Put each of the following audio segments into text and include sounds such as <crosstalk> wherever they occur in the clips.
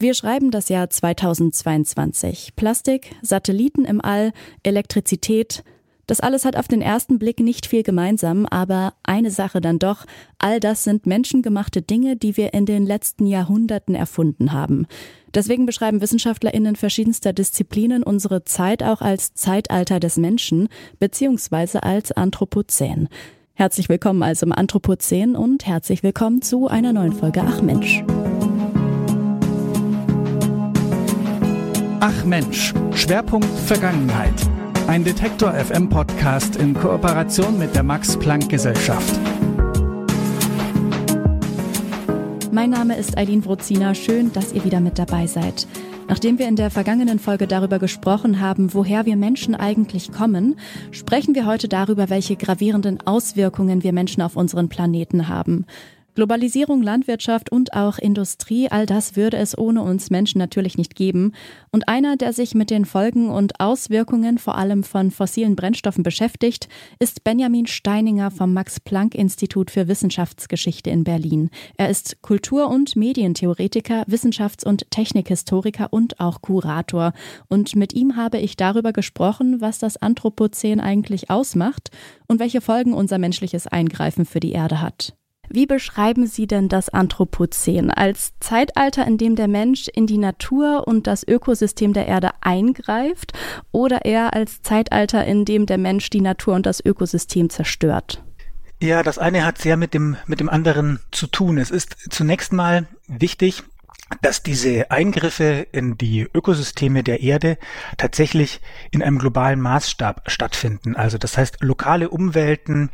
Wir schreiben das Jahr 2022. Plastik, Satelliten im All, Elektrizität. Das alles hat auf den ersten Blick nicht viel gemeinsam, aber eine Sache dann doch. All das sind menschengemachte Dinge, die wir in den letzten Jahrhunderten erfunden haben. Deswegen beschreiben WissenschaftlerInnen verschiedenster Disziplinen unsere Zeit auch als Zeitalter des Menschen, beziehungsweise als Anthropozän. Herzlich willkommen also im Anthropozän und herzlich willkommen zu einer neuen Folge Ach Mensch. Ach Mensch, Schwerpunkt Vergangenheit. Ein Detektor FM Podcast in Kooperation mit der Max Planck Gesellschaft. Mein Name ist Eileen Wrozina. Schön, dass ihr wieder mit dabei seid. Nachdem wir in der vergangenen Folge darüber gesprochen haben, woher wir Menschen eigentlich kommen, sprechen wir heute darüber, welche gravierenden Auswirkungen wir Menschen auf unseren Planeten haben. Globalisierung, Landwirtschaft und auch Industrie, all das würde es ohne uns Menschen natürlich nicht geben. Und einer, der sich mit den Folgen und Auswirkungen vor allem von fossilen Brennstoffen beschäftigt, ist Benjamin Steininger vom Max-Planck-Institut für Wissenschaftsgeschichte in Berlin. Er ist Kultur- und Medientheoretiker, Wissenschafts- und Technikhistoriker und auch Kurator. Und mit ihm habe ich darüber gesprochen, was das Anthropozän eigentlich ausmacht und welche Folgen unser menschliches Eingreifen für die Erde hat. Wie beschreiben Sie denn das Anthropozän als Zeitalter, in dem der Mensch in die Natur und das Ökosystem der Erde eingreift oder eher als Zeitalter, in dem der Mensch die Natur und das Ökosystem zerstört? Ja, das eine hat sehr mit dem, mit dem anderen zu tun. Es ist zunächst mal wichtig, dass diese Eingriffe in die Ökosysteme der Erde tatsächlich in einem globalen Maßstab stattfinden. Also das heißt, lokale Umwelten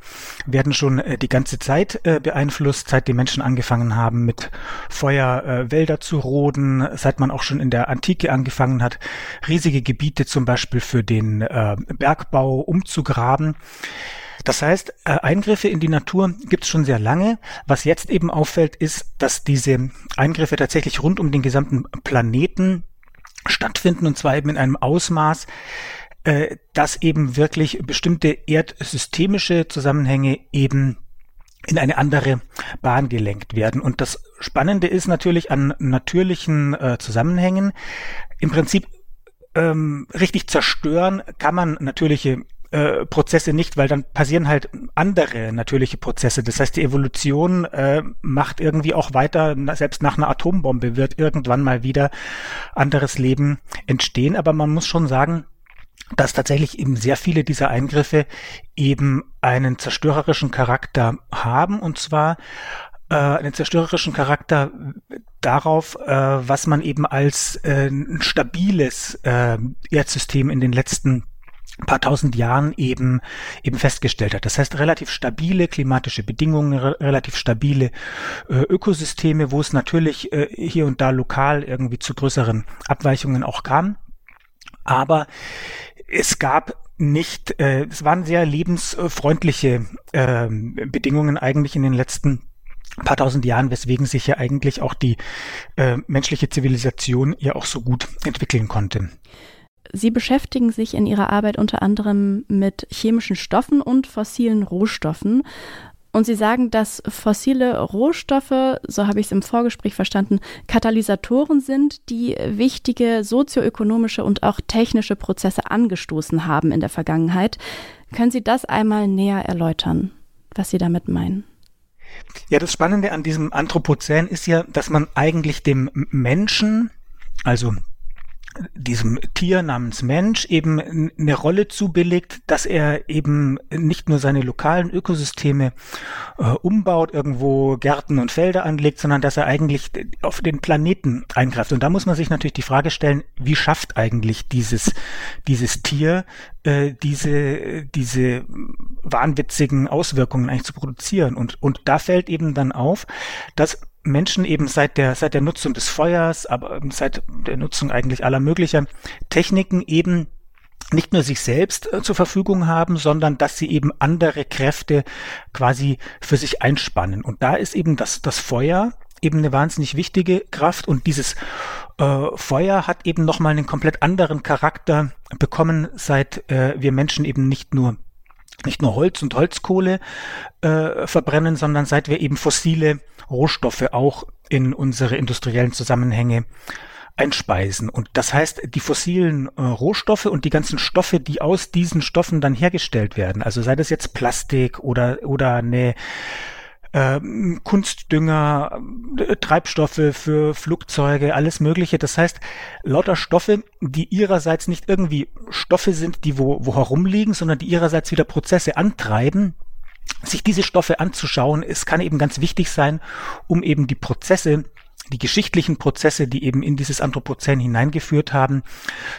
werden schon äh, die ganze Zeit äh, beeinflusst, seit die Menschen angefangen haben, mit Feuer äh, Wälder zu roden, seit man auch schon in der Antike angefangen hat, riesige Gebiete zum Beispiel für den Bergbau umzugraben. Das heißt, äh, Eingriffe in die Natur gibt es schon sehr lange. Was jetzt eben auffällt, ist, dass diese Eingriffe tatsächlich rund um den gesamten Planeten stattfinden und zwar eben in einem Ausmaß, äh, dass eben wirklich bestimmte erdsystemische Zusammenhänge eben in eine andere Bahn gelenkt werden. Und das Spannende ist natürlich an natürlichen äh, Zusammenhängen. Im Prinzip ähm, richtig zerstören kann man natürliche äh, Prozesse nicht, weil dann passieren halt andere natürliche Prozesse. Das heißt, die Evolution äh, macht irgendwie auch weiter, selbst nach einer Atombombe wird irgendwann mal wieder anderes Leben entstehen. Aber man muss schon sagen, dass tatsächlich eben sehr viele dieser Eingriffe eben einen zerstörerischen Charakter haben und zwar äh, einen zerstörerischen Charakter darauf, äh, was man eben als äh, ein stabiles äh, Erdsystem in den letzten paar tausend Jahren eben eben festgestellt hat. Das heißt relativ stabile klimatische Bedingungen, re relativ stabile äh, Ökosysteme, wo es natürlich äh, hier und da lokal irgendwie zu größeren Abweichungen auch kam. Aber es gab nicht, äh, es waren sehr lebensfreundliche äh, Bedingungen eigentlich in den letzten paar tausend Jahren, weswegen sich ja eigentlich auch die äh, menschliche Zivilisation ja auch so gut entwickeln konnte. Sie beschäftigen sich in Ihrer Arbeit unter anderem mit chemischen Stoffen und fossilen Rohstoffen. Und Sie sagen, dass fossile Rohstoffe, so habe ich es im Vorgespräch verstanden, Katalysatoren sind, die wichtige sozioökonomische und auch technische Prozesse angestoßen haben in der Vergangenheit. Können Sie das einmal näher erläutern, was Sie damit meinen? Ja, das Spannende an diesem Anthropozän ist ja, dass man eigentlich dem Menschen, also diesem Tier namens Mensch eben eine Rolle zubilligt, dass er eben nicht nur seine lokalen Ökosysteme äh, umbaut, irgendwo Gärten und Felder anlegt, sondern dass er eigentlich auf den Planeten eingreift. Und da muss man sich natürlich die Frage stellen, wie schafft eigentlich dieses, dieses Tier äh, diese, diese wahnwitzigen Auswirkungen eigentlich zu produzieren? Und, und da fällt eben dann auf, dass Menschen eben seit der, seit der Nutzung des Feuers, aber seit der Nutzung eigentlich aller möglicher Techniken eben nicht nur sich selbst äh, zur Verfügung haben, sondern dass sie eben andere Kräfte quasi für sich einspannen. Und da ist eben das, das Feuer eben eine wahnsinnig wichtige Kraft und dieses äh, Feuer hat eben nochmal einen komplett anderen Charakter bekommen, seit äh, wir Menschen eben nicht nur nicht nur Holz und Holzkohle äh, verbrennen, sondern seit wir eben fossile Rohstoffe auch in unsere industriellen Zusammenhänge einspeisen. Und das heißt, die fossilen äh, Rohstoffe und die ganzen Stoffe, die aus diesen Stoffen dann hergestellt werden, also sei das jetzt Plastik oder, oder eine ähm, Kunstdünger, äh, Treibstoffe für Flugzeuge, alles Mögliche. Das heißt, lauter Stoffe, die ihrerseits nicht irgendwie Stoffe sind, die wo, wo herumliegen, sondern die ihrerseits wieder Prozesse antreiben, sich diese Stoffe anzuschauen, es kann eben ganz wichtig sein, um eben die Prozesse die geschichtlichen Prozesse, die eben in dieses Anthropozän hineingeführt haben,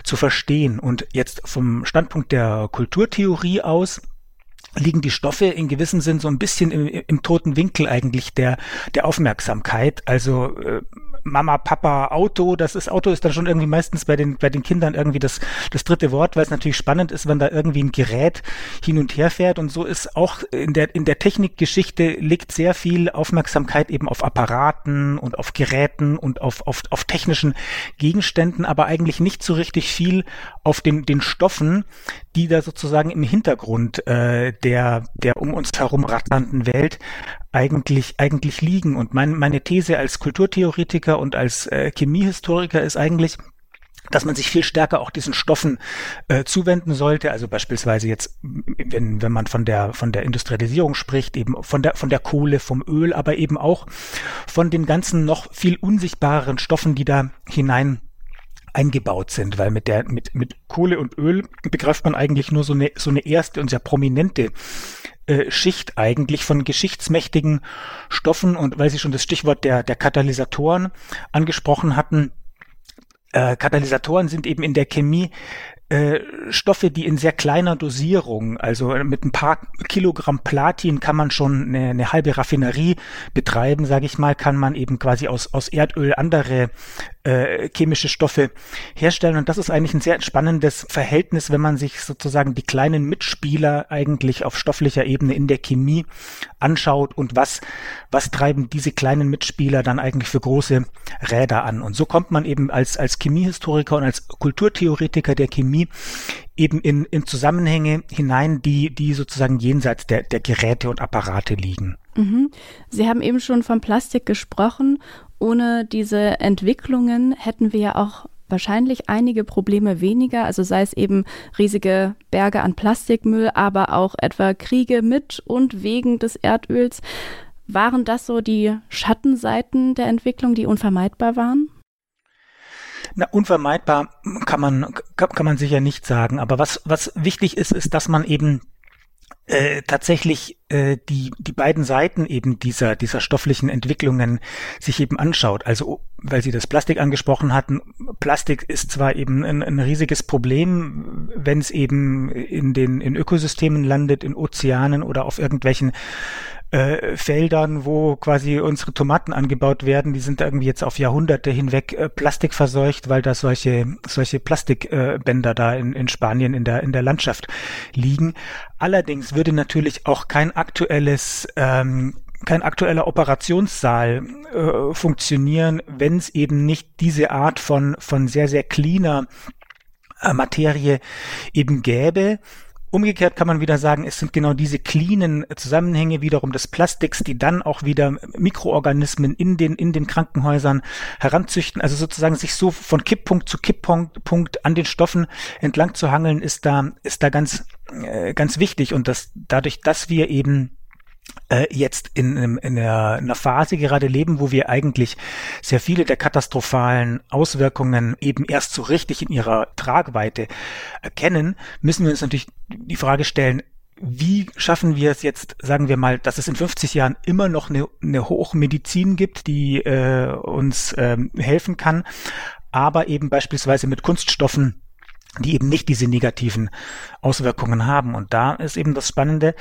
zu verstehen. Und jetzt vom Standpunkt der Kulturtheorie aus liegen die Stoffe in gewissem Sinn so ein bisschen im, im toten Winkel eigentlich der, der Aufmerksamkeit. Also äh, Mama, Papa, Auto, das ist Auto ist dann schon irgendwie meistens bei den bei den Kindern irgendwie das das dritte Wort, weil es natürlich spannend ist, wenn da irgendwie ein Gerät hin und her fährt und so ist auch in der in der Technikgeschichte liegt sehr viel Aufmerksamkeit eben auf Apparaten und auf Geräten und auf auf auf technischen Gegenständen, aber eigentlich nicht so richtig viel auf den den Stoffen, die da sozusagen im Hintergrund äh, der der um uns herum ratternden Welt eigentlich, eigentlich liegen. Und mein, meine These als Kulturtheoretiker und als äh, Chemiehistoriker ist eigentlich, dass man sich viel stärker auch diesen Stoffen äh, zuwenden sollte. Also beispielsweise jetzt, wenn, wenn man von der, von der Industrialisierung spricht, eben von der, von der Kohle, vom Öl, aber eben auch von den ganzen noch viel unsichtbareren Stoffen, die da hinein eingebaut sind, weil mit der, mit, mit Kohle und Öl begreift man eigentlich nur so eine, so eine erste und sehr prominente äh, Schicht eigentlich von geschichtsmächtigen Stoffen und weil Sie schon das Stichwort der, der Katalysatoren angesprochen hatten, äh, Katalysatoren sind eben in der Chemie äh, Stoffe, die in sehr kleiner Dosierung, also mit ein paar Kilogramm Platin kann man schon eine, eine halbe Raffinerie betreiben, sage ich mal, kann man eben quasi aus, aus Erdöl andere äh, chemische Stoffe herstellen. Und das ist eigentlich ein sehr spannendes Verhältnis, wenn man sich sozusagen die kleinen Mitspieler eigentlich auf stofflicher Ebene in der Chemie anschaut und was, was treiben diese kleinen Mitspieler dann eigentlich für große Räder an. Und so kommt man eben als, als Chemiehistoriker und als Kulturtheoretiker der Chemie eben in, in Zusammenhänge hinein, die, die sozusagen jenseits der, der Geräte und Apparate liegen. Mhm. Sie haben eben schon von Plastik gesprochen. Ohne diese Entwicklungen hätten wir ja auch wahrscheinlich einige Probleme weniger, also sei es eben riesige Berge an Plastikmüll, aber auch etwa Kriege mit und wegen des Erdöls. Waren das so die Schattenseiten der Entwicklung, die unvermeidbar waren? Na, unvermeidbar kann man, kann, man sicher nicht sagen. Aber was, was wichtig ist, ist, dass man eben äh, tatsächlich äh, die die beiden Seiten eben dieser dieser stofflichen Entwicklungen sich eben anschaut. Also weil Sie das Plastik angesprochen hatten, Plastik ist zwar eben ein, ein riesiges Problem, wenn es eben in den in Ökosystemen landet, in Ozeanen oder auf irgendwelchen äh, Feldern, wo quasi unsere Tomaten angebaut werden, die sind irgendwie jetzt auf Jahrhunderte hinweg äh, Plastik verseucht, weil da solche solche Plastikbänder äh, da in, in Spanien in der in der Landschaft liegen. Allerdings würde natürlich auch kein aktuelles ähm, kein aktueller Operationssaal äh, funktionieren, wenn es eben nicht diese Art von von sehr sehr cleaner äh, Materie eben gäbe, Umgekehrt kann man wieder sagen, es sind genau diese cleanen Zusammenhänge wiederum des Plastiks, die dann auch wieder Mikroorganismen in den, in den Krankenhäusern heranzüchten. Also sozusagen sich so von Kipppunkt zu Kipppunkt an den Stoffen entlang zu hangeln, ist da, ist da ganz, äh, ganz wichtig. Und das, dadurch, dass wir eben äh, jetzt in, in, in einer Phase gerade leben, wo wir eigentlich sehr viele der katastrophalen Auswirkungen eben erst so richtig in ihrer Tragweite erkennen, müssen wir uns natürlich die Frage stellen, wie schaffen wir es jetzt, sagen wir mal, dass es in 50 Jahren immer noch eine, eine Hochmedizin gibt, die äh, uns ähm, helfen kann, aber eben beispielsweise mit Kunststoffen, die eben nicht diese negativen Auswirkungen haben. Und da ist eben das Spannende,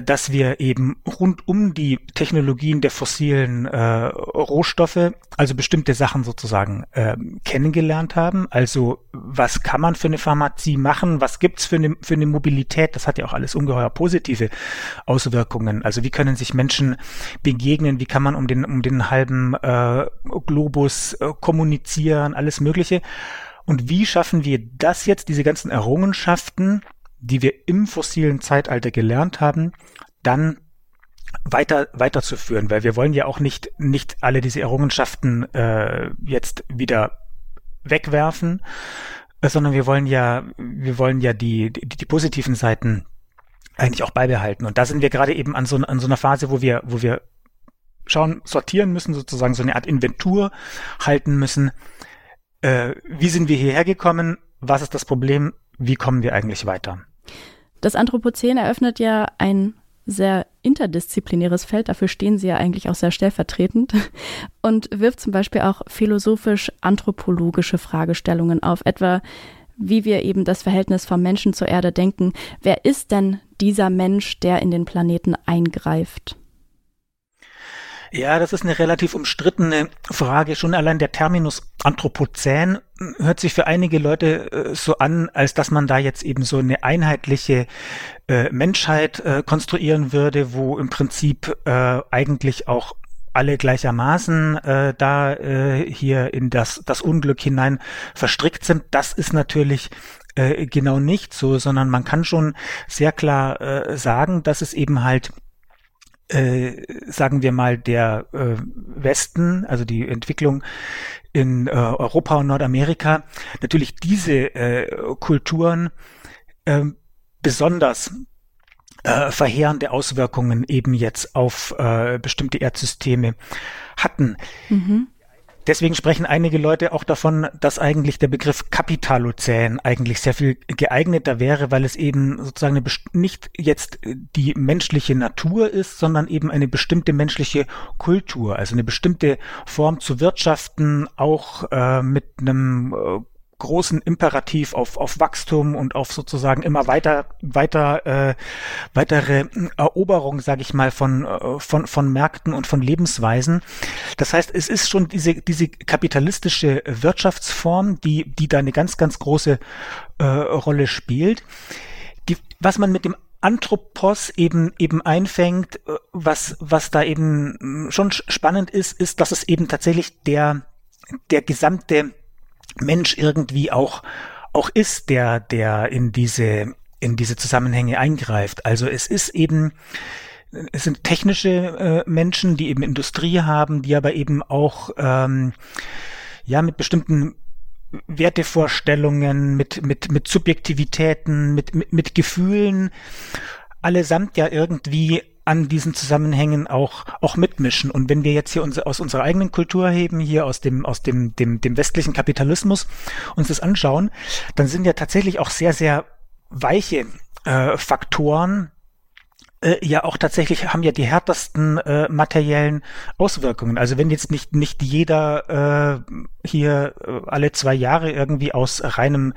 dass wir eben rund um die Technologien der fossilen äh, Rohstoffe, also bestimmte Sachen sozusagen äh, kennengelernt haben. Also was kann man für eine Pharmazie machen? Was gibt's für eine, für eine Mobilität? Das hat ja auch alles ungeheuer positive Auswirkungen. Also wie können sich Menschen begegnen? Wie kann man um den, um den halben äh, Globus äh, kommunizieren? Alles Mögliche. Und wie schaffen wir das jetzt, diese ganzen Errungenschaften, die wir im fossilen Zeitalter gelernt haben, dann weiter weiterzuführen, weil wir wollen ja auch nicht nicht alle diese Errungenschaften äh, jetzt wieder wegwerfen, äh, sondern wir wollen ja, wir wollen ja die, die, die positiven Seiten eigentlich auch beibehalten. Und da sind wir gerade eben an so, an so einer Phase, wo wir, wo wir schauen, sortieren müssen, sozusagen so eine Art Inventur halten müssen. Äh, wie sind wir hierher gekommen? Was ist das Problem? Wie kommen wir eigentlich weiter? Das Anthropozän eröffnet ja ein sehr interdisziplinäres Feld, dafür stehen Sie ja eigentlich auch sehr stellvertretend, <laughs> und wirft zum Beispiel auch philosophisch-anthropologische Fragestellungen auf, etwa wie wir eben das Verhältnis vom Menschen zur Erde denken. Wer ist denn dieser Mensch, der in den Planeten eingreift? Ja, das ist eine relativ umstrittene Frage. Schon allein der Terminus Anthropozän hört sich für einige Leute äh, so an, als dass man da jetzt eben so eine einheitliche äh, Menschheit äh, konstruieren würde, wo im Prinzip äh, eigentlich auch alle gleichermaßen äh, da äh, hier in das, das Unglück hinein verstrickt sind. Das ist natürlich äh, genau nicht so, sondern man kann schon sehr klar äh, sagen, dass es eben halt sagen wir mal, der äh, Westen, also die Entwicklung in äh, Europa und Nordamerika, natürlich diese äh, Kulturen äh, besonders äh, verheerende Auswirkungen eben jetzt auf äh, bestimmte Erdsysteme hatten. Mhm. Deswegen sprechen einige Leute auch davon, dass eigentlich der Begriff Kapitalozän eigentlich sehr viel geeigneter wäre, weil es eben sozusagen eine, nicht jetzt die menschliche Natur ist, sondern eben eine bestimmte menschliche Kultur, also eine bestimmte Form zu wirtschaften, auch äh, mit einem äh, großen Imperativ auf, auf Wachstum und auf sozusagen immer weiter, weiter, äh, weitere Eroberung, sage ich mal, von, äh, von, von Märkten und von Lebensweisen. Das heißt, es ist schon diese, diese kapitalistische Wirtschaftsform, die, die da eine ganz, ganz große äh, Rolle spielt. Die, was man mit dem Anthropos eben eben einfängt, äh, was was da eben schon spannend ist, ist, dass es eben tatsächlich der der gesamte Mensch irgendwie auch, auch ist, der, der in diese, in diese Zusammenhänge eingreift. Also es ist eben, es sind technische äh, Menschen, die eben Industrie haben, die aber eben auch ähm, ja mit bestimmten Wertevorstellungen, mit mit mit Subjektivitäten, mit mit, mit Gefühlen allesamt ja irgendwie an diesen Zusammenhängen auch auch mitmischen. Und wenn wir jetzt hier uns, aus unserer eigenen Kultur heben, hier aus dem aus dem dem dem westlichen Kapitalismus uns das anschauen, dann sind ja tatsächlich auch sehr sehr weiche äh, Faktoren äh, ja auch tatsächlich haben ja die härtesten äh, materiellen Auswirkungen. Also wenn jetzt nicht nicht jeder äh, hier äh, alle zwei Jahre irgendwie aus reinem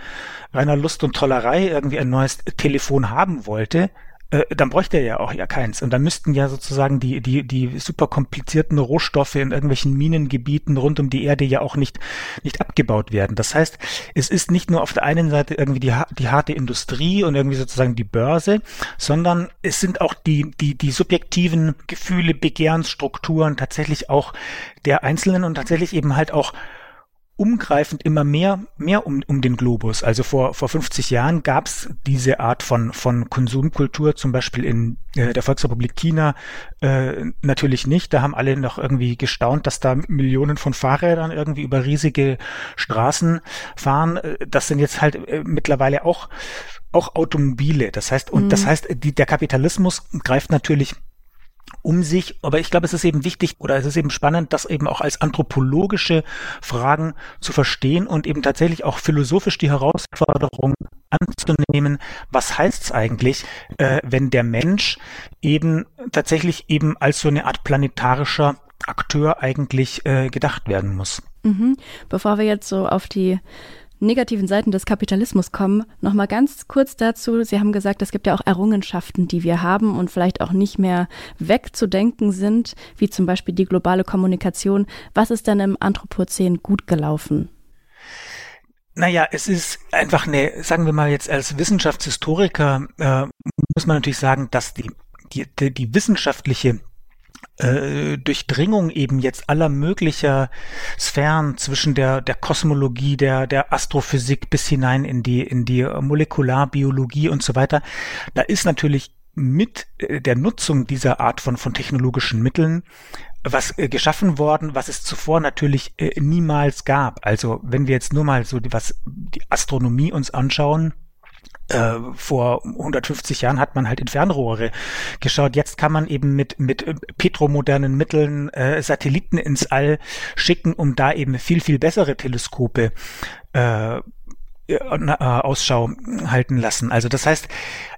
reiner Lust und Tollerei irgendwie ein neues Telefon haben wollte, dann bräuchte er ja auch ja keins. Und dann müssten ja sozusagen die, die, die super komplizierten Rohstoffe in irgendwelchen Minengebieten rund um die Erde ja auch nicht, nicht abgebaut werden. Das heißt, es ist nicht nur auf der einen Seite irgendwie die, die harte Industrie und irgendwie sozusagen die Börse, sondern es sind auch die, die, die subjektiven Gefühle, Begehrensstrukturen tatsächlich auch der Einzelnen und tatsächlich eben halt auch umgreifend immer mehr, mehr um, um den Globus. Also vor, vor 50 Jahren gab es diese Art von, von Konsumkultur, zum Beispiel in äh, der Volksrepublik China äh, natürlich nicht. Da haben alle noch irgendwie gestaunt, dass da Millionen von Fahrrädern irgendwie über riesige Straßen fahren. Äh, das sind jetzt halt äh, mittlerweile auch, auch Automobile. Das heißt, und mhm. das heißt, die, der Kapitalismus greift natürlich um sich. Aber ich glaube, es ist eben wichtig oder es ist eben spannend, das eben auch als anthropologische Fragen zu verstehen und eben tatsächlich auch philosophisch die Herausforderung anzunehmen. Was heißt es eigentlich, äh, wenn der Mensch eben tatsächlich eben als so eine Art planetarischer Akteur eigentlich äh, gedacht werden muss? Mhm. Bevor wir jetzt so auf die negativen Seiten des Kapitalismus kommen, noch mal ganz kurz dazu. Sie haben gesagt, es gibt ja auch Errungenschaften, die wir haben und vielleicht auch nicht mehr wegzudenken sind, wie zum Beispiel die globale Kommunikation. Was ist denn im Anthropozän gut gelaufen? Naja, es ist einfach eine, sagen wir mal jetzt als Wissenschaftshistoriker, äh, muss man natürlich sagen, dass die, die, die wissenschaftliche äh, Durchdringung eben jetzt aller möglicher Sphären zwischen der der Kosmologie, der der Astrophysik bis hinein in die in die Molekularbiologie und so weiter. Da ist natürlich mit äh, der Nutzung dieser Art von von technologischen Mitteln was äh, geschaffen worden, was es zuvor natürlich äh, niemals gab. Also wenn wir jetzt nur mal so die, was die Astronomie uns anschauen, äh, vor 150 Jahren hat man halt in Fernrohre geschaut. Jetzt kann man eben mit, mit äh, petromodernen Mitteln äh, Satelliten ins All schicken, um da eben viel, viel bessere Teleskope äh, äh, Ausschau halten lassen. Also das heißt,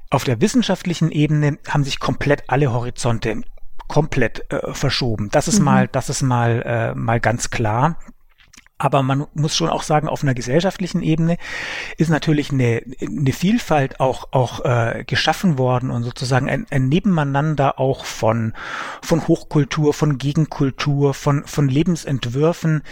auf der wissenschaftlichen Ebene haben sich komplett alle Horizonte komplett äh, verschoben. Das ist mhm. mal, das ist mal, äh, mal ganz klar. Aber man muss schon auch sagen, auf einer gesellschaftlichen Ebene ist natürlich eine, eine Vielfalt auch, auch äh, geschaffen worden und sozusagen ein, ein Nebeneinander auch von, von Hochkultur, von Gegenkultur, von, von Lebensentwürfen,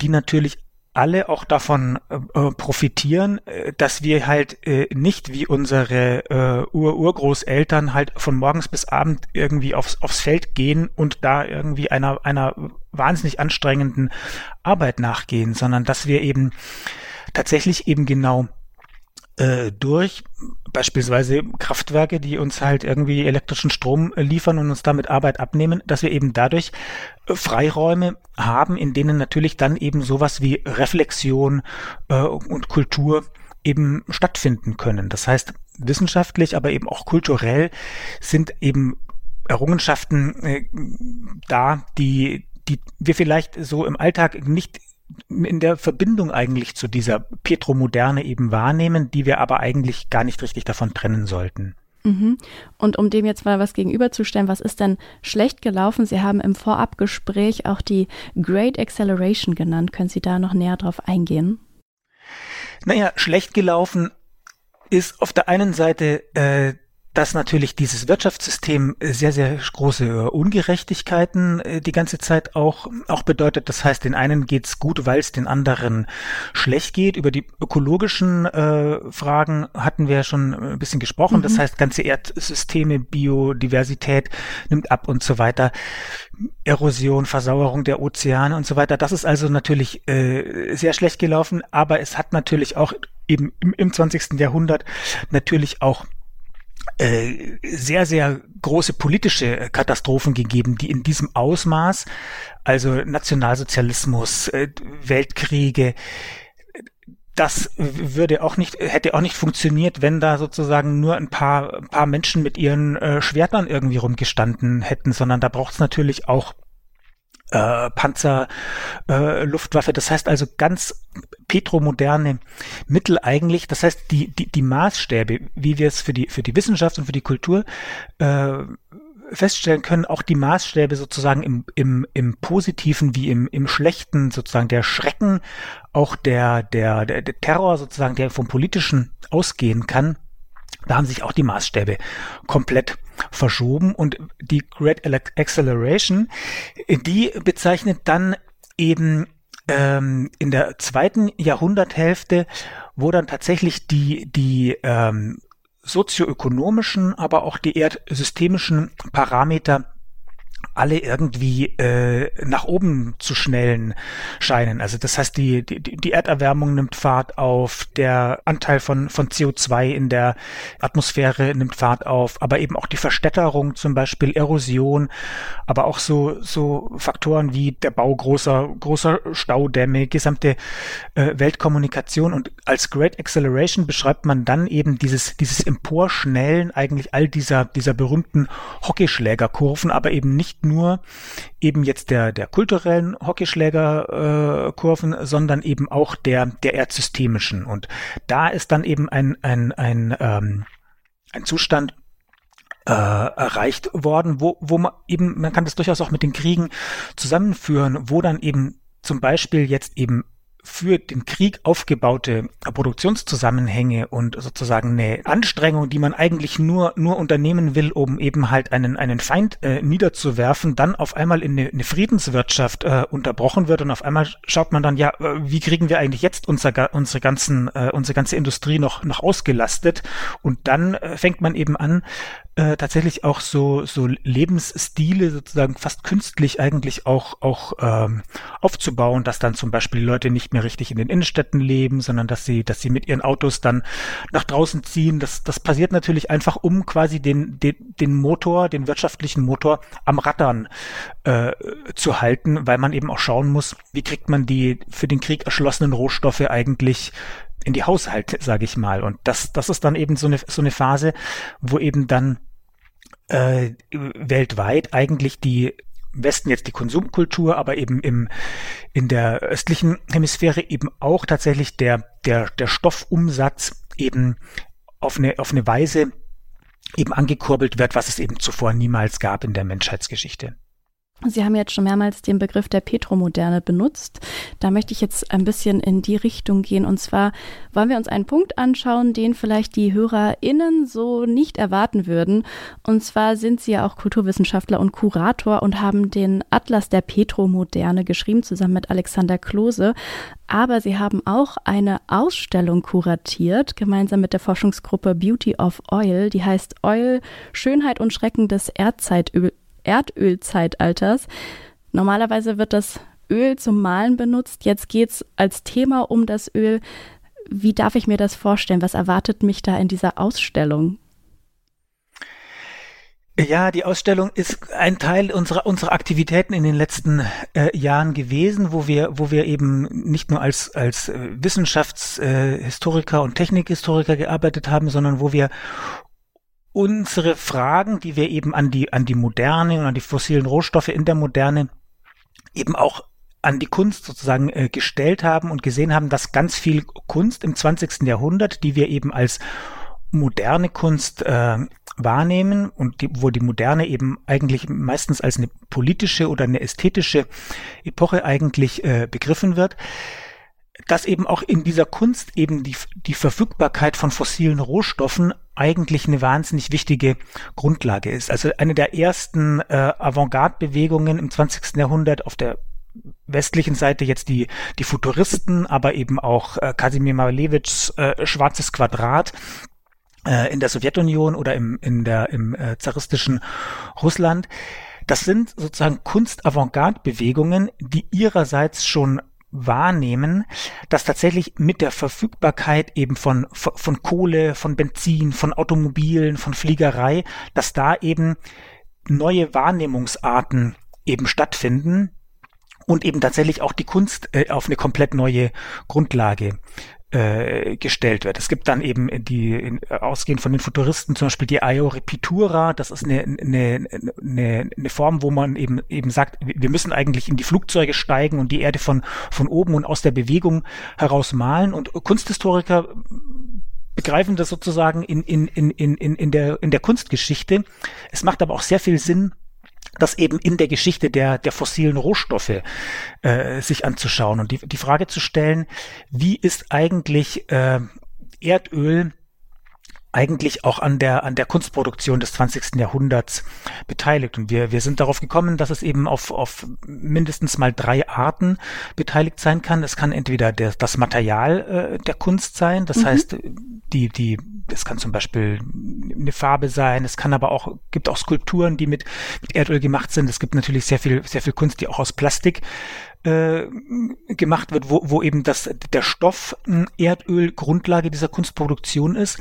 die natürlich alle auch davon äh, äh, profitieren, äh, dass wir halt äh, nicht wie unsere äh, Ur-Urgroßeltern halt von morgens bis abend irgendwie aufs, aufs Feld gehen und da irgendwie einer, einer wahnsinnig anstrengenden Arbeit nachgehen, sondern dass wir eben tatsächlich eben genau äh, durch beispielsweise Kraftwerke, die uns halt irgendwie elektrischen Strom äh, liefern und uns damit Arbeit abnehmen, dass wir eben dadurch äh, Freiräume haben, in denen natürlich dann eben sowas wie Reflexion äh, und Kultur eben stattfinden können. Das heißt, wissenschaftlich, aber eben auch kulturell sind eben Errungenschaften äh, da, die, die wir vielleicht so im Alltag nicht in der Verbindung eigentlich zu dieser Petromoderne eben wahrnehmen, die wir aber eigentlich gar nicht richtig davon trennen sollten. Mhm. Und um dem jetzt mal was gegenüberzustellen, was ist denn schlecht gelaufen? Sie haben im Vorabgespräch auch die Great Acceleration genannt. Können Sie da noch näher drauf eingehen? Naja, schlecht gelaufen ist auf der einen Seite äh, dass natürlich dieses Wirtschaftssystem sehr, sehr große äh, Ungerechtigkeiten äh, die ganze Zeit auch, auch bedeutet. Das heißt, den einen geht's gut, weil es den anderen schlecht geht. Über die ökologischen äh, Fragen hatten wir ja schon ein bisschen gesprochen. Mhm. Das heißt, ganze Erdsysteme, Biodiversität nimmt ab und so weiter. Erosion, Versauerung der Ozeane und so weiter. Das ist also natürlich äh, sehr schlecht gelaufen, aber es hat natürlich auch eben im, im 20. Jahrhundert natürlich auch äh, sehr, sehr große politische Katastrophen gegeben, die in diesem Ausmaß, also Nationalsozialismus, äh, Weltkriege, das würde auch nicht, hätte auch nicht funktioniert, wenn da sozusagen nur ein paar, paar Menschen mit ihren äh, Schwertern irgendwie rumgestanden hätten, sondern da braucht es natürlich auch äh, Panzer, äh. Das heißt also ganz petromoderne Mittel eigentlich. Das heißt, die, die, die Maßstäbe, wie wir es für die, für die Wissenschaft und für die Kultur äh, feststellen können, auch die Maßstäbe sozusagen im, im, im Positiven wie im, im Schlechten, sozusagen der Schrecken, auch der, der, der, der Terror sozusagen, der vom Politischen ausgehen kann, da haben sich auch die Maßstäbe komplett verschoben und die Great Acceleration, die bezeichnet dann eben ähm, in der zweiten Jahrhunderthälfte, wo dann tatsächlich die, die ähm, sozioökonomischen, aber auch die erdsystemischen Parameter alle irgendwie äh, nach oben zu schnellen scheinen. Also das heißt, die, die, die Erderwärmung nimmt Fahrt auf, der Anteil von, von CO2 in der Atmosphäre nimmt Fahrt auf, aber eben auch die Verstädterung, zum Beispiel Erosion, aber auch so, so Faktoren wie der Bau großer, großer Staudämme, gesamte äh, Weltkommunikation und als Great Acceleration beschreibt man dann eben dieses, dieses Emporschnellen eigentlich all dieser, dieser berühmten Hockeyschlägerkurven, aber eben nicht nicht nur eben jetzt der, der kulturellen Hockeyschlägerkurven, äh, sondern eben auch der, der erdsystemischen. Und da ist dann eben ein, ein, ein, ähm, ein Zustand, äh, erreicht worden, wo, wo man eben, man kann das durchaus auch mit den Kriegen zusammenführen, wo dann eben zum Beispiel jetzt eben für den Krieg aufgebaute Produktionszusammenhänge und sozusagen eine Anstrengung, die man eigentlich nur nur unternehmen will, um eben halt einen einen Feind äh, niederzuwerfen, dann auf einmal in eine, eine Friedenswirtschaft äh, unterbrochen wird und auf einmal schaut man dann ja, äh, wie kriegen wir eigentlich jetzt unser, unsere ganzen äh, unsere ganze Industrie noch noch ausgelastet? Und dann äh, fängt man eben an äh, tatsächlich auch so so Lebensstile sozusagen fast künstlich eigentlich auch auch ähm, aufzubauen, dass dann zum Beispiel Leute nicht mehr richtig in den Innenstädten leben, sondern dass sie dass sie mit ihren Autos dann nach draußen ziehen. Das das passiert natürlich einfach, um quasi den den, den Motor, den wirtschaftlichen Motor am Rattern äh, zu halten, weil man eben auch schauen muss, wie kriegt man die für den Krieg erschlossenen Rohstoffe eigentlich in die Haushalte, sage ich mal. Und das, das ist dann eben so eine, so eine Phase, wo eben dann äh, weltweit eigentlich die Westen jetzt die Konsumkultur, aber eben im, in der östlichen Hemisphäre eben auch tatsächlich der, der, der Stoffumsatz eben auf eine, auf eine Weise eben angekurbelt wird, was es eben zuvor niemals gab in der Menschheitsgeschichte. Sie haben jetzt schon mehrmals den Begriff der Petromoderne benutzt. Da möchte ich jetzt ein bisschen in die Richtung gehen. Und zwar wollen wir uns einen Punkt anschauen, den vielleicht die HörerInnen so nicht erwarten würden. Und zwar sind Sie ja auch Kulturwissenschaftler und Kurator und haben den Atlas der Petromoderne geschrieben, zusammen mit Alexander Klose. Aber Sie haben auch eine Ausstellung kuratiert, gemeinsam mit der Forschungsgruppe Beauty of Oil. Die heißt Oil, Schönheit und Schrecken des Erdzeitöl Erdölzeitalters. Normalerweise wird das Öl zum Malen benutzt. Jetzt geht es als Thema um das Öl. Wie darf ich mir das vorstellen? Was erwartet mich da in dieser Ausstellung? Ja, die Ausstellung ist ein Teil unserer unserer Aktivitäten in den letzten äh, Jahren gewesen, wo wir wo wir eben nicht nur als als äh, Wissenschaftshistoriker äh, und Technikhistoriker gearbeitet haben, sondern wo wir unsere Fragen, die wir eben an die, an die Moderne und an die fossilen Rohstoffe in der Moderne eben auch an die Kunst sozusagen äh, gestellt haben und gesehen haben, dass ganz viel Kunst im 20. Jahrhundert, die wir eben als moderne Kunst äh, wahrnehmen und die, wo die moderne eben eigentlich meistens als eine politische oder eine ästhetische Epoche eigentlich äh, begriffen wird, dass eben auch in dieser Kunst eben die, die Verfügbarkeit von fossilen Rohstoffen eigentlich eine wahnsinnig wichtige Grundlage ist. Also eine der ersten äh, Avantgarde-Bewegungen im 20. Jahrhundert auf der westlichen Seite jetzt die, die Futuristen, aber eben auch äh, Kasimir Malevich äh, Schwarzes Quadrat äh, in der Sowjetunion oder im, in der, im äh, zaristischen Russland. Das sind sozusagen Kunst-Avantgarde-Bewegungen, die ihrerseits schon wahrnehmen, dass tatsächlich mit der Verfügbarkeit eben von, von Kohle, von Benzin, von Automobilen, von Fliegerei, dass da eben neue Wahrnehmungsarten eben stattfinden und eben tatsächlich auch die Kunst äh, auf eine komplett neue Grundlage äh, gestellt wird. Es gibt dann eben die, in, ausgehend von den Futuristen zum Beispiel die Aeoripitura, das ist eine, eine, eine, eine Form, wo man eben eben sagt, wir müssen eigentlich in die Flugzeuge steigen und die Erde von, von oben und aus der Bewegung heraus malen. Und Kunsthistoriker begreifen das sozusagen in, in, in, in, in, der, in der Kunstgeschichte. Es macht aber auch sehr viel Sinn, das eben in der Geschichte der, der fossilen Rohstoffe äh, sich anzuschauen und die, die Frage zu stellen, wie ist eigentlich äh, Erdöl eigentlich auch an der, an der Kunstproduktion des 20. Jahrhunderts beteiligt. Und wir, wir sind darauf gekommen, dass es eben auf, auf mindestens mal drei Arten beteiligt sein kann. Es kann entweder der, das Material äh, der Kunst sein, das mhm. heißt, die, die, das kann zum Beispiel eine Farbe sein, es kann aber auch, gibt auch Skulpturen, die mit, mit Erdöl gemacht sind. Es gibt natürlich sehr viel, sehr viel Kunst, die auch aus Plastik äh, gemacht wird, wo, wo eben das, der Stoff Erdöl Grundlage dieser Kunstproduktion ist.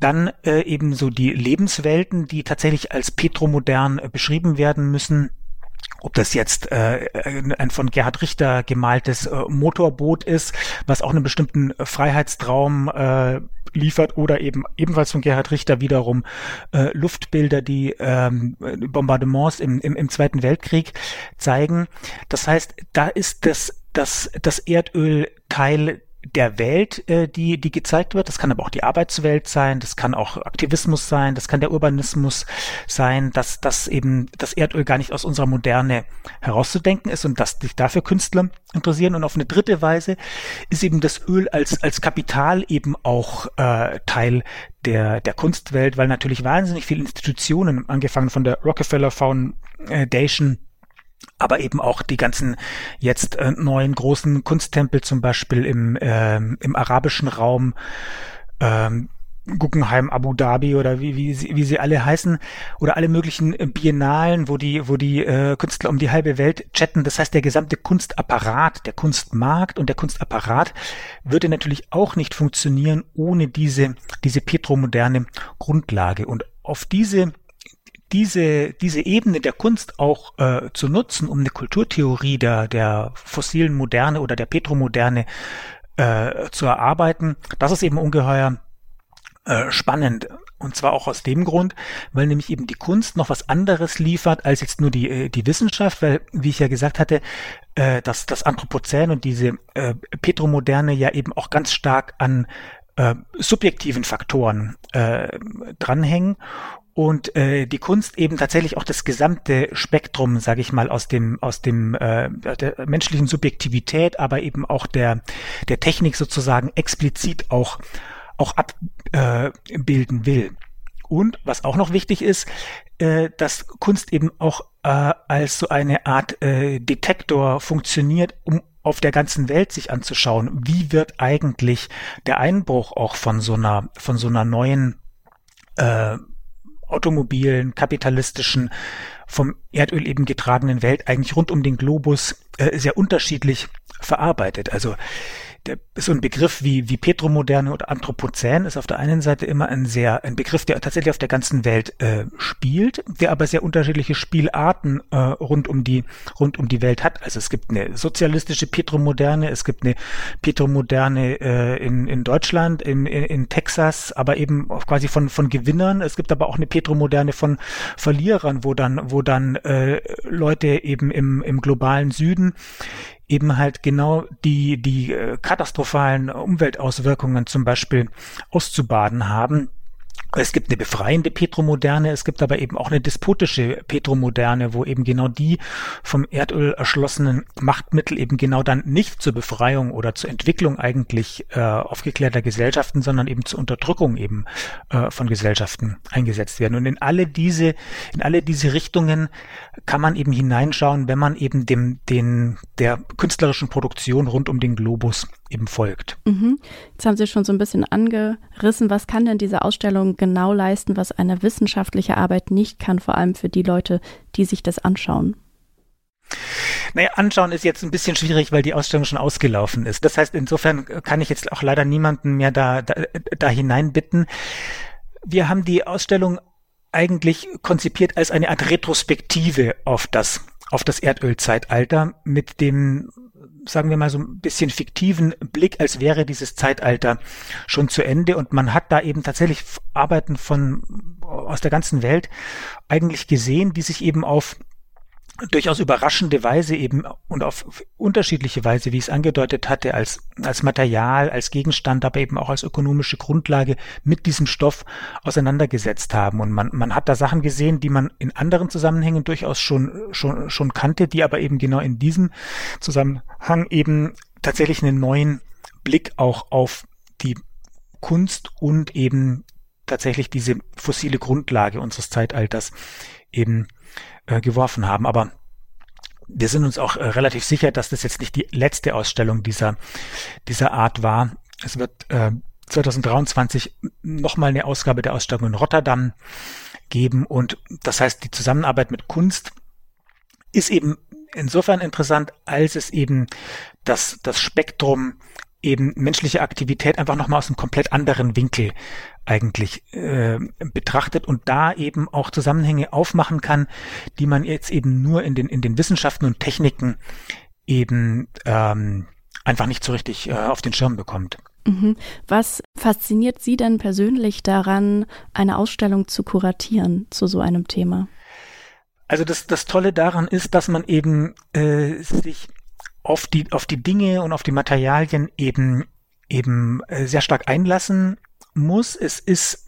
Dann äh, eben so die Lebenswelten, die tatsächlich als petromodern äh, beschrieben werden müssen. Ob das jetzt äh, ein von Gerhard Richter gemaltes äh, Motorboot ist, was auch einen bestimmten Freiheitstraum äh, liefert, oder eben ebenfalls von Gerhard Richter wiederum äh, Luftbilder, die ähm, Bombardements im, im, im Zweiten Weltkrieg zeigen. Das heißt, da ist das, das, das Erdöl Teil der Welt, äh, die, die gezeigt wird. Das kann aber auch die Arbeitswelt sein, das kann auch Aktivismus sein, das kann der Urbanismus sein, dass, dass eben das Erdöl gar nicht aus unserer Moderne herauszudenken ist und dass sich dafür Künstler interessieren. Und auf eine dritte Weise ist eben das Öl als, als Kapital eben auch äh, Teil der, der Kunstwelt, weil natürlich wahnsinnig viele Institutionen, angefangen von der Rockefeller Foundation, aber eben auch die ganzen jetzt äh, neuen großen Kunsttempel zum Beispiel im, äh, im arabischen Raum, ähm, Guggenheim, Abu Dhabi oder wie, wie, sie, wie sie alle heißen oder alle möglichen Biennalen, wo die, wo die äh, Künstler um die halbe Welt chatten. Das heißt, der gesamte Kunstapparat, der Kunstmarkt und der Kunstapparat würde natürlich auch nicht funktionieren ohne diese, diese petromoderne Grundlage. Und auf diese diese, diese Ebene der Kunst auch äh, zu nutzen, um eine Kulturtheorie der, der fossilen Moderne oder der Petromoderne äh, zu erarbeiten, das ist eben ungeheuer äh, spannend. Und zwar auch aus dem Grund, weil nämlich eben die Kunst noch was anderes liefert als jetzt nur die, äh, die Wissenschaft, weil, wie ich ja gesagt hatte, äh, dass das Anthropozän und diese äh, Petromoderne ja eben auch ganz stark an äh, subjektiven Faktoren äh, dranhängen und äh, die Kunst eben tatsächlich auch das gesamte Spektrum, sage ich mal, aus dem aus dem äh, der menschlichen Subjektivität, aber eben auch der der Technik sozusagen explizit auch auch abbilden äh, will. Und was auch noch wichtig ist, äh, dass Kunst eben auch äh, als so eine Art äh, Detektor funktioniert, um auf der ganzen Welt sich anzuschauen, wie wird eigentlich der Einbruch auch von so einer von so einer neuen äh, automobilen, kapitalistischen, vom Erdöl eben getragenen Welt eigentlich rund um den Globus äh, sehr unterschiedlich verarbeitet. Also der, so ein Begriff wie, wie Petromoderne oder Anthropozän ist auf der einen Seite immer ein sehr, ein Begriff, der tatsächlich auf der ganzen Welt äh, spielt, der aber sehr unterschiedliche Spielarten äh, rund um die, rund um die Welt hat. Also es gibt eine sozialistische Petromoderne, es gibt eine Petromoderne äh, in, in Deutschland, in, in, in Texas, aber eben quasi von, von Gewinnern. Es gibt aber auch eine Petromoderne von Verlierern, wo dann, wo dann äh, Leute eben im, im globalen Süden eben halt genau die, die äh, katastrophalen Umweltauswirkungen zum Beispiel auszubaden haben es gibt eine befreiende Petromoderne, es gibt aber eben auch eine despotische Petromoderne, wo eben genau die vom Erdöl erschlossenen Machtmittel eben genau dann nicht zur Befreiung oder zur Entwicklung eigentlich äh, aufgeklärter Gesellschaften, sondern eben zur Unterdrückung eben äh, von Gesellschaften eingesetzt werden. Und in alle diese, in alle diese Richtungen kann man eben hineinschauen, wenn man eben dem, den, der künstlerischen Produktion rund um den Globus eben folgt. Mhm. Jetzt haben Sie schon so ein bisschen angerissen, was kann denn diese Ausstellung genau leisten, was eine wissenschaftliche Arbeit nicht kann, vor allem für die Leute, die sich das anschauen? Naja, anschauen ist jetzt ein bisschen schwierig, weil die Ausstellung schon ausgelaufen ist. Das heißt, insofern kann ich jetzt auch leider niemanden mehr da, da, da hineinbitten. Wir haben die Ausstellung eigentlich konzipiert als eine Art Retrospektive auf das, auf das Erdölzeitalter mit dem sagen wir mal, so ein bisschen fiktiven Blick, als wäre dieses Zeitalter schon zu Ende. Und man hat da eben tatsächlich Arbeiten von aus der ganzen Welt eigentlich gesehen, die sich eben auf durchaus überraschende Weise eben und auf unterschiedliche Weise, wie ich es angedeutet hatte, als, als Material, als Gegenstand, aber eben auch als ökonomische Grundlage mit diesem Stoff auseinandergesetzt haben. Und man, man hat da Sachen gesehen, die man in anderen Zusammenhängen durchaus schon, schon, schon kannte, die aber eben genau in diesem Zusammenhang eben tatsächlich einen neuen Blick auch auf die Kunst und eben tatsächlich diese fossile Grundlage unseres Zeitalters eben äh, geworfen haben. Aber wir sind uns auch äh, relativ sicher, dass das jetzt nicht die letzte Ausstellung dieser, dieser Art war. Es wird äh, 2023 nochmal eine Ausgabe der Ausstellung in Rotterdam geben und das heißt, die Zusammenarbeit mit Kunst ist eben insofern interessant, als es eben das, das Spektrum eben menschliche Aktivität einfach nochmal aus einem komplett anderen Winkel eigentlich äh, betrachtet und da eben auch Zusammenhänge aufmachen kann, die man jetzt eben nur in den, in den Wissenschaften und Techniken eben ähm, einfach nicht so richtig äh, auf den Schirm bekommt. Mhm. Was fasziniert Sie denn persönlich daran, eine Ausstellung zu kuratieren zu so einem Thema? Also das, das Tolle daran ist, dass man eben äh, sich auf die, auf die Dinge und auf die Materialien eben, eben äh, sehr stark einlassen muss. Es ist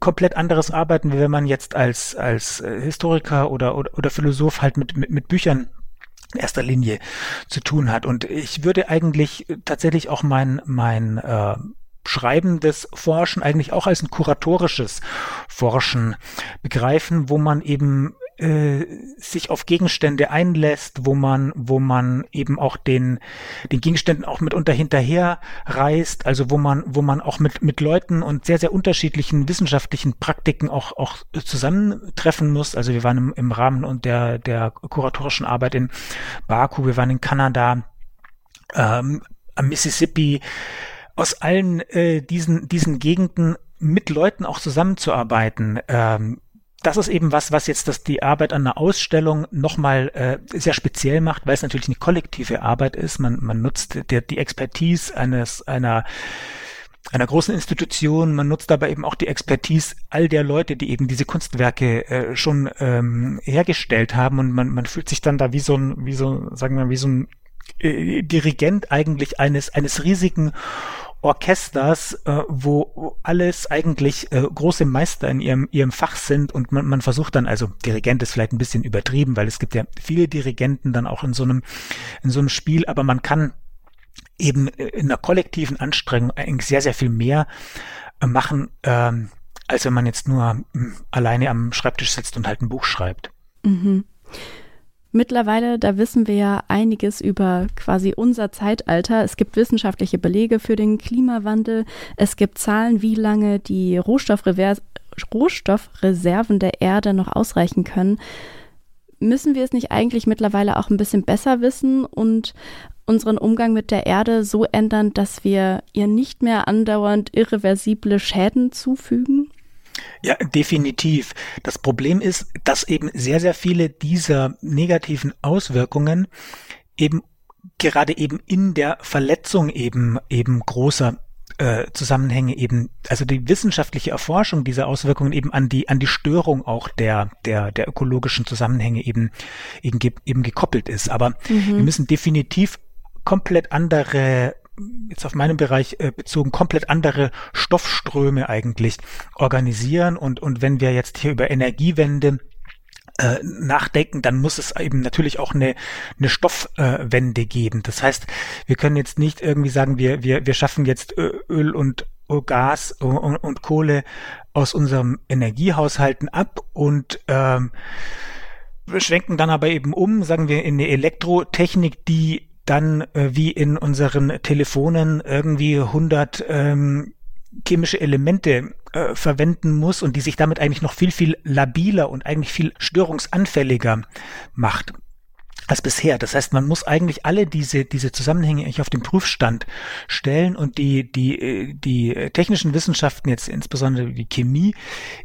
komplett anderes Arbeiten, wie wenn man jetzt als, als äh, Historiker oder, oder, oder Philosoph halt mit, mit, mit Büchern in erster Linie zu tun hat. Und ich würde eigentlich tatsächlich auch mein, mein äh, schreibendes Forschen eigentlich auch als ein kuratorisches Forschen begreifen, wo man eben äh, sich auf Gegenstände einlässt, wo man, wo man eben auch den, den Gegenständen auch mitunter hinterher reist, also wo man, wo man auch mit, mit Leuten und sehr, sehr unterschiedlichen wissenschaftlichen Praktiken auch, auch zusammentreffen muss. Also wir waren im, im Rahmen und der, der kuratorischen Arbeit in Baku, wir waren in Kanada, ähm, am Mississippi, aus allen äh, diesen, diesen Gegenden mit Leuten auch zusammenzuarbeiten, ähm, das ist eben was, was jetzt das, die Arbeit an einer Ausstellung nochmal äh, sehr speziell macht, weil es natürlich eine kollektive Arbeit ist. Man, man nutzt der, die Expertise eines, einer, einer großen Institution, man nutzt aber eben auch die Expertise all der Leute, die eben diese Kunstwerke äh, schon ähm, hergestellt haben und man, man fühlt sich dann da wie so ein, wie so, sagen wir, wie so ein äh, Dirigent eigentlich eines, eines riesigen Orchesters, äh, wo alles eigentlich äh, große Meister in ihrem, ihrem Fach sind und man, man versucht dann, also Dirigent ist vielleicht ein bisschen übertrieben, weil es gibt ja viele Dirigenten dann auch in so einem, in so einem Spiel, aber man kann eben in einer kollektiven Anstrengung eigentlich sehr, sehr viel mehr äh, machen, ähm, als wenn man jetzt nur äh, alleine am Schreibtisch sitzt und halt ein Buch schreibt. Mhm. Mittlerweile, da wissen wir ja einiges über quasi unser Zeitalter. Es gibt wissenschaftliche Belege für den Klimawandel. Es gibt Zahlen, wie lange die Rohstoffreserven der Erde noch ausreichen können. Müssen wir es nicht eigentlich mittlerweile auch ein bisschen besser wissen und unseren Umgang mit der Erde so ändern, dass wir ihr nicht mehr andauernd irreversible Schäden zufügen? Ja, definitiv. Das Problem ist, dass eben sehr, sehr viele dieser negativen Auswirkungen eben gerade eben in der Verletzung eben eben großer äh, Zusammenhänge eben, also die wissenschaftliche Erforschung dieser Auswirkungen eben an die an die Störung auch der der der ökologischen Zusammenhänge eben eben, eben gekoppelt ist. Aber mhm. wir müssen definitiv komplett andere jetzt auf meinem Bereich äh, bezogen komplett andere Stoffströme eigentlich organisieren und und wenn wir jetzt hier über Energiewende äh, nachdenken, dann muss es eben natürlich auch eine, eine Stoffwende äh, geben. Das heißt, wir können jetzt nicht irgendwie sagen, wir, wir, wir schaffen jetzt Öl und Gas und, und Kohle aus unserem Energiehaushalten ab und ähm, schwenken dann aber eben um, sagen wir, in eine Elektrotechnik, die dann äh, wie in unseren Telefonen irgendwie 100 ähm, chemische Elemente äh, verwenden muss und die sich damit eigentlich noch viel, viel labiler und eigentlich viel störungsanfälliger macht als bisher. Das heißt, man muss eigentlich alle diese, diese Zusammenhänge eigentlich auf den Prüfstand stellen und die, die, äh, die technischen Wissenschaften, jetzt insbesondere die Chemie,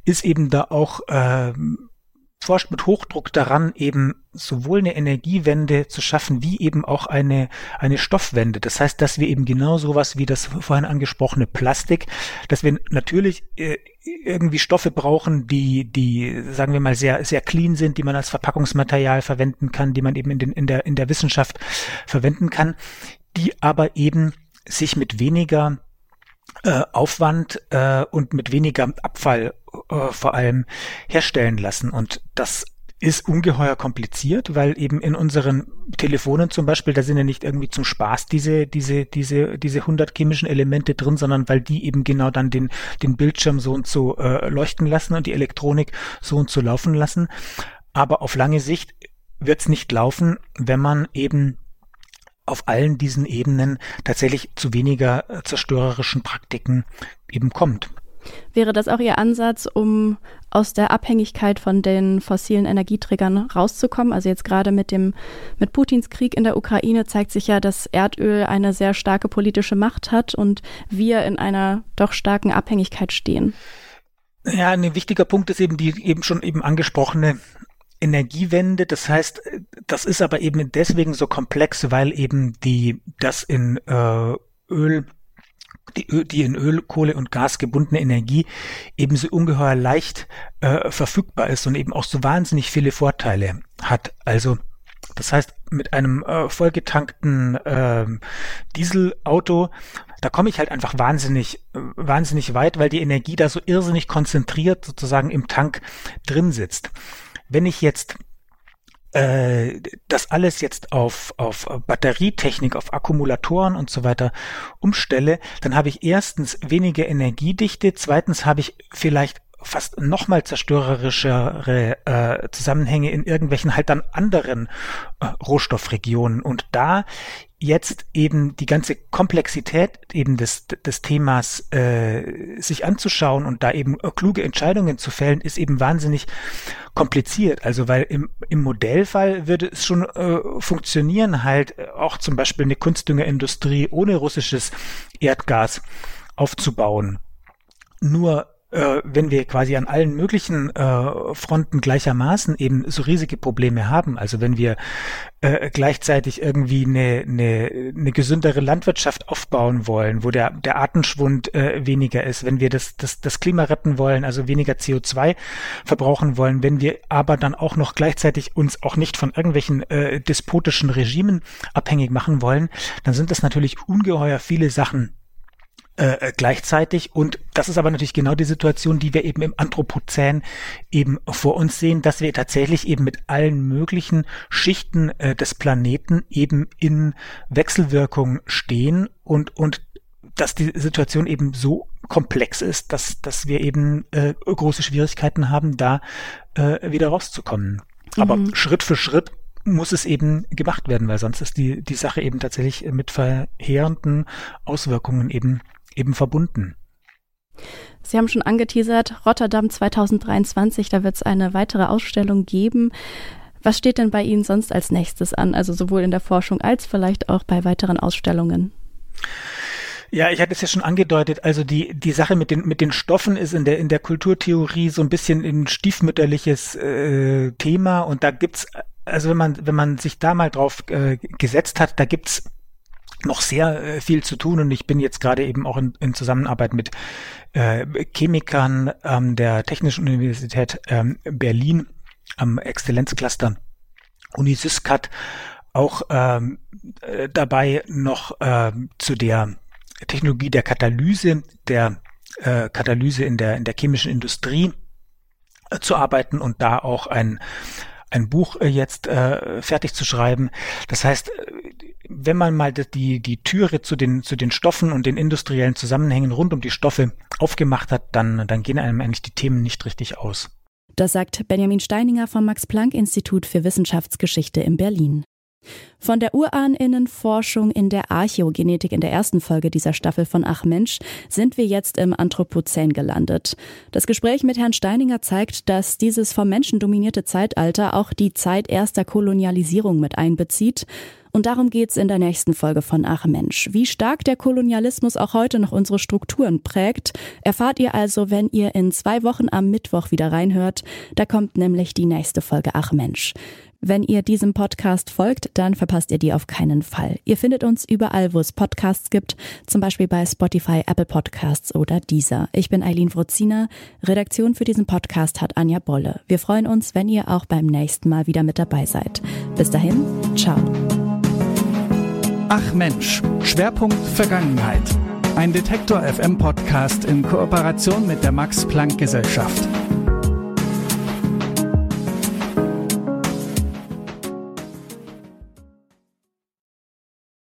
ist eben da auch äh, forscht mit Hochdruck daran, eben sowohl eine Energiewende zu schaffen, wie eben auch eine, eine Stoffwende. Das heißt, dass wir eben genau sowas wie das vorhin angesprochene Plastik, dass wir natürlich äh, irgendwie Stoffe brauchen, die, die, sagen wir mal, sehr, sehr clean sind, die man als Verpackungsmaterial verwenden kann, die man eben in, den, in, der, in der Wissenschaft verwenden kann, die aber eben sich mit weniger äh, Aufwand äh, und mit weniger Abfall äh, vor allem herstellen lassen. Und das ist ungeheuer kompliziert, weil eben in unseren Telefonen zum Beispiel, da sind ja nicht irgendwie zum Spaß diese, diese, diese, diese 100 chemischen Elemente drin, sondern weil die eben genau dann den, den Bildschirm so und so äh, leuchten lassen und die Elektronik so und so laufen lassen. Aber auf lange Sicht wird es nicht laufen, wenn man eben auf allen diesen Ebenen tatsächlich zu weniger äh, zerstörerischen Praktiken eben kommt. Wäre das auch Ihr Ansatz, um aus der Abhängigkeit von den fossilen Energieträgern rauszukommen? Also jetzt gerade mit dem, mit Putins Krieg in der Ukraine zeigt sich ja, dass Erdöl eine sehr starke politische Macht hat und wir in einer doch starken Abhängigkeit stehen. Ja, ein wichtiger Punkt ist eben die eben schon eben angesprochene Energiewende. Das heißt, das ist aber eben deswegen so komplex, weil eben die das in äh, Öl die, die in Öl, Kohle und Gas gebundene Energie ebenso ungeheuer leicht äh, verfügbar ist und eben auch so wahnsinnig viele Vorteile hat. Also das heißt, mit einem äh, vollgetankten äh, Dieselauto, da komme ich halt einfach wahnsinnig, äh, wahnsinnig weit, weil die Energie da so irrsinnig konzentriert sozusagen im Tank drin sitzt. Wenn ich jetzt äh, das alles jetzt auf, auf Batterietechnik, auf Akkumulatoren und so weiter umstelle, dann habe ich erstens weniger Energiedichte, zweitens habe ich vielleicht fast nochmal zerstörerischere äh, Zusammenhänge in irgendwelchen halt dann anderen äh, Rohstoffregionen. Und da jetzt eben die ganze Komplexität eben des, des Themas äh, sich anzuschauen und da eben kluge Entscheidungen zu fällen, ist eben wahnsinnig kompliziert. Also weil im, im Modellfall würde es schon äh, funktionieren, halt auch zum Beispiel eine Kunstdüngerindustrie ohne russisches Erdgas aufzubauen. Nur äh, wenn wir quasi an allen möglichen äh, Fronten gleichermaßen eben so riesige Probleme haben, also wenn wir äh, gleichzeitig irgendwie eine, eine, eine gesündere Landwirtschaft aufbauen wollen, wo der, der Artenschwund äh, weniger ist, wenn wir das, das, das Klima retten wollen, also weniger CO2 verbrauchen wollen, wenn wir aber dann auch noch gleichzeitig uns auch nicht von irgendwelchen äh, despotischen Regimen abhängig machen wollen, dann sind das natürlich ungeheuer viele Sachen, äh, äh, gleichzeitig. Und das ist aber natürlich genau die Situation, die wir eben im Anthropozän eben vor uns sehen, dass wir tatsächlich eben mit allen möglichen Schichten äh, des Planeten eben in Wechselwirkung stehen und, und dass die Situation eben so komplex ist, dass, dass wir eben äh, große Schwierigkeiten haben, da äh, wieder rauszukommen. Aber mhm. Schritt für Schritt muss es eben gemacht werden, weil sonst ist die, die Sache eben tatsächlich mit verheerenden Auswirkungen eben eben verbunden. Sie haben schon angeteasert, Rotterdam 2023, da wird es eine weitere Ausstellung geben. Was steht denn bei Ihnen sonst als nächstes an, also sowohl in der Forschung als vielleicht auch bei weiteren Ausstellungen? Ja, ich hatte es ja schon angedeutet, also die, die Sache mit den, mit den Stoffen ist in der, in der Kulturtheorie so ein bisschen ein stiefmütterliches äh, Thema und da gibt's, also wenn man, wenn man sich da mal drauf äh, gesetzt hat, da gibt's noch sehr äh, viel zu tun und ich bin jetzt gerade eben auch in, in Zusammenarbeit mit äh, Chemikern ähm, der Technischen Universität ähm, Berlin am Exzellenzcluster Unisyscat auch ähm, äh, dabei noch äh, zu der Technologie der Katalyse, der äh, Katalyse in der in der chemischen Industrie äh, zu arbeiten und da auch ein ein Buch äh, jetzt äh, fertig zu schreiben. Das heißt, wenn man mal die, die Türe zu den, zu den Stoffen und den industriellen Zusammenhängen rund um die Stoffe aufgemacht hat, dann, dann gehen einem eigentlich die Themen nicht richtig aus. Das sagt Benjamin Steininger vom Max-Planck-Institut für Wissenschaftsgeschichte in Berlin. Von der Urahninnenforschung in der Archäogenetik in der ersten Folge dieser Staffel von Ach Mensch sind wir jetzt im Anthropozän gelandet. Das Gespräch mit Herrn Steininger zeigt, dass dieses vom Menschen dominierte Zeitalter auch die Zeit erster Kolonialisierung mit einbezieht. Und darum geht's in der nächsten Folge von Ach Mensch. Wie stark der Kolonialismus auch heute noch unsere Strukturen prägt, erfahrt ihr also, wenn ihr in zwei Wochen am Mittwoch wieder reinhört. Da kommt nämlich die nächste Folge Ach Mensch. Wenn ihr diesem Podcast folgt, dann verpasst ihr die auf keinen Fall. Ihr findet uns überall, wo es Podcasts gibt, zum Beispiel bei Spotify, Apple Podcasts oder Deezer. Ich bin Eileen Wrozina. Redaktion für diesen Podcast hat Anja Bolle. Wir freuen uns, wenn ihr auch beim nächsten Mal wieder mit dabei seid. Bis dahin, ciao. Ach Mensch, Schwerpunkt Vergangenheit. Ein Detektor FM Podcast in Kooperation mit der Max Planck Gesellschaft.